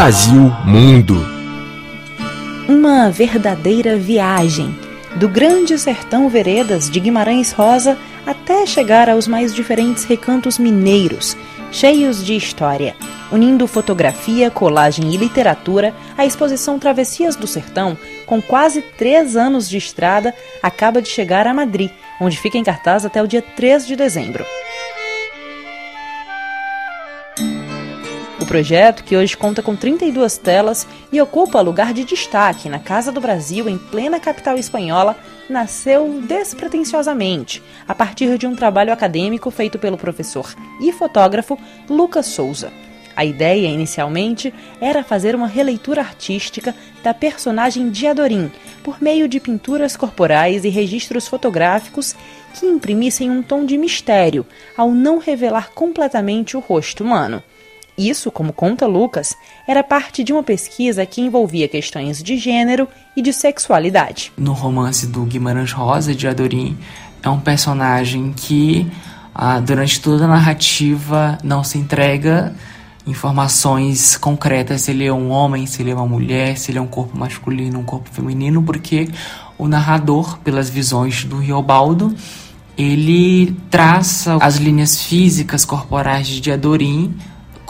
Brasil Mundo. Uma verdadeira viagem do grande sertão veredas de Guimarães Rosa até chegar aos mais diferentes recantos mineiros, cheios de história. Unindo fotografia, colagem e literatura, a exposição Travessias do Sertão, com quase três anos de estrada, acaba de chegar a Madrid, onde fica em cartaz até o dia 3 de dezembro. Projeto, que hoje conta com 32 telas e ocupa lugar de destaque na Casa do Brasil, em plena capital espanhola, nasceu despretensiosamente, a partir de um trabalho acadêmico feito pelo professor e fotógrafo Lucas Souza. A ideia, inicialmente, era fazer uma releitura artística da personagem de Adorim, por meio de pinturas corporais e registros fotográficos que imprimissem um tom de mistério, ao não revelar completamente o rosto humano. Isso, como conta Lucas, era parte de uma pesquisa que envolvia questões de gênero e de sexualidade. No romance do Guimarães Rosa de Adorim, é um personagem que, ah, durante toda a narrativa, não se entrega informações concretas se ele é um homem, se ele é uma mulher, se ele é um corpo masculino, um corpo feminino, porque o narrador, pelas visões do Riobaldo, ele traça as linhas físicas corporais de Adorim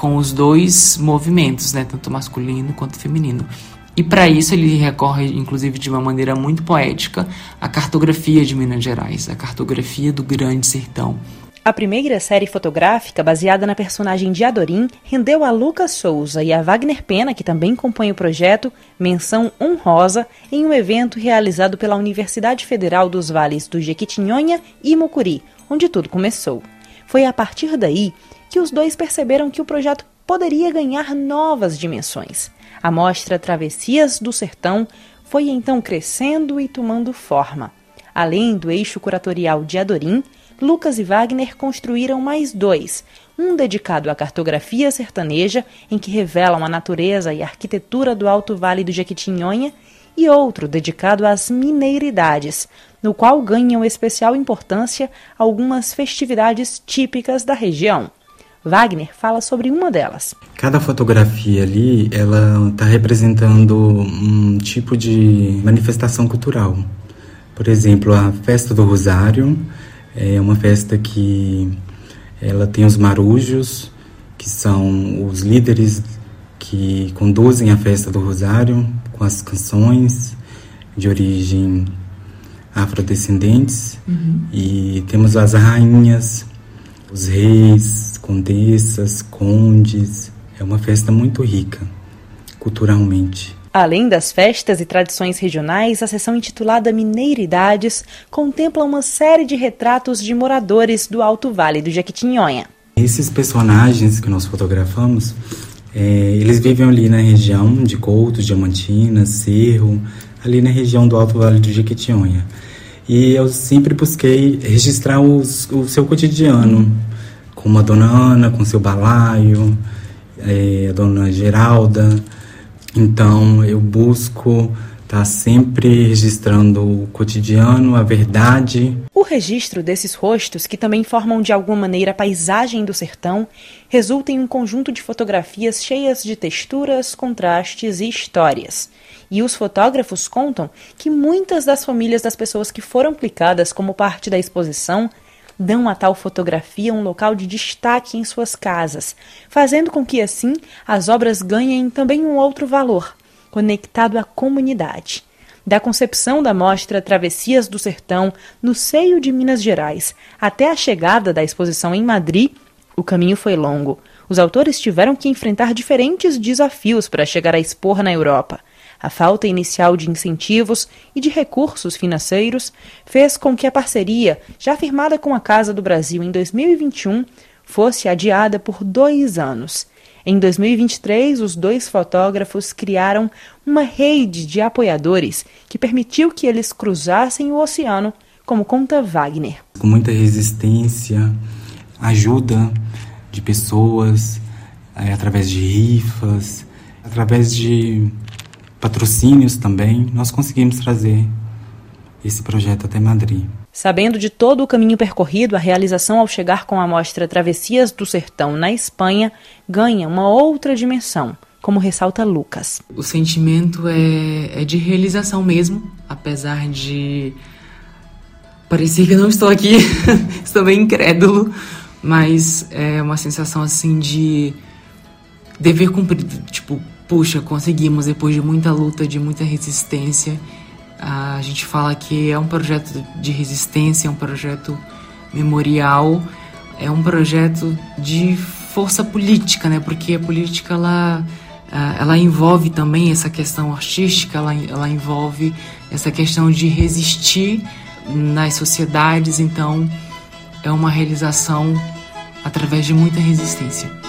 com os dois movimentos, né, tanto masculino quanto feminino. E para isso ele recorre, inclusive de uma maneira muito poética, à cartografia de Minas Gerais, a cartografia do Grande Sertão. A primeira série fotográfica, baseada na personagem de Adorim, rendeu a Lucas Souza e a Wagner Pena, que também compõe o projeto, menção honrosa em um evento realizado pela Universidade Federal dos Vales do Jequitinhonha e Mucuri, onde tudo começou. Foi a partir daí que os dois perceberam que o projeto poderia ganhar novas dimensões. A mostra Travessias do Sertão foi então crescendo e tomando forma. Além do eixo curatorial de Adorim, Lucas e Wagner construíram mais dois, um dedicado à cartografia sertaneja, em que revelam a natureza e a arquitetura do Alto Vale do Jequitinhonha, e outro dedicado às mineiridades, no qual ganham especial importância algumas festividades típicas da região. Wagner fala sobre uma delas. Cada fotografia ali, ela está representando um tipo de manifestação cultural. Por exemplo, a festa do Rosário é uma festa que ela tem os marujos, que são os líderes que conduzem a festa do Rosário com as canções de origem afrodescendentes. Uhum. E temos as rainhas, os reis, condessas, condes. É uma festa muito rica, culturalmente. Além das festas e tradições regionais, a seção intitulada Mineiridades contempla uma série de retratos de moradores do Alto Vale do Jequitinhonha. Esses personagens que nós fotografamos, é, eles vivem ali na região de Couto, Diamantina, Cerro, ali na região do Alto Vale do Jequitinhonha. E eu sempre busquei registrar os, o seu cotidiano, como a dona Ana com seu balaio, é, a dona Geralda. Então eu busco estar tá sempre registrando o cotidiano, a verdade. O registro desses rostos, que também formam de alguma maneira a paisagem do sertão, resulta em um conjunto de fotografias cheias de texturas, contrastes e histórias. E os fotógrafos contam que muitas das famílias das pessoas que foram clicadas como parte da exposição dão a tal fotografia um local de destaque em suas casas, fazendo com que assim as obras ganhem também um outro valor, conectado à comunidade. Da concepção da mostra Travessias do Sertão, no seio de Minas Gerais, até a chegada da exposição em Madrid, o caminho foi longo. Os autores tiveram que enfrentar diferentes desafios para chegar a expor na Europa. A falta inicial de incentivos e de recursos financeiros fez com que a parceria, já firmada com a Casa do Brasil em 2021, fosse adiada por dois anos. Em 2023, os dois fotógrafos criaram uma rede de apoiadores que permitiu que eles cruzassem o oceano, como conta Wagner. Com muita resistência, ajuda de pessoas, é, através de rifas, através de patrocínios também, nós conseguimos trazer esse projeto até Madrid. Sabendo de todo o caminho percorrido, a realização ao chegar com a mostra Travessias do Sertão na Espanha ganha uma outra dimensão, como ressalta Lucas. O sentimento é, é de realização mesmo, apesar de parecer que eu não estou aqui, estou bem incrédulo, mas é uma sensação assim de dever cumprido, tipo, puxa, conseguimos depois de muita luta, de muita resistência. A gente fala que é um projeto de resistência, é um projeto memorial, é um projeto de força política, né? Porque a política ela ela envolve também essa questão artística, ela, ela envolve essa questão de resistir nas sociedades, então é uma realização através de muita resistência.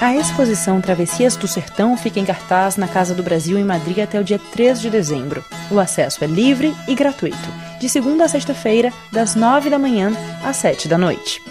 A exposição Travessias do Sertão fica em cartaz na Casa do Brasil em Madrid até o dia 3 de dezembro. O acesso é livre e gratuito, de segunda a sexta-feira, das 9 da manhã às 7 da noite.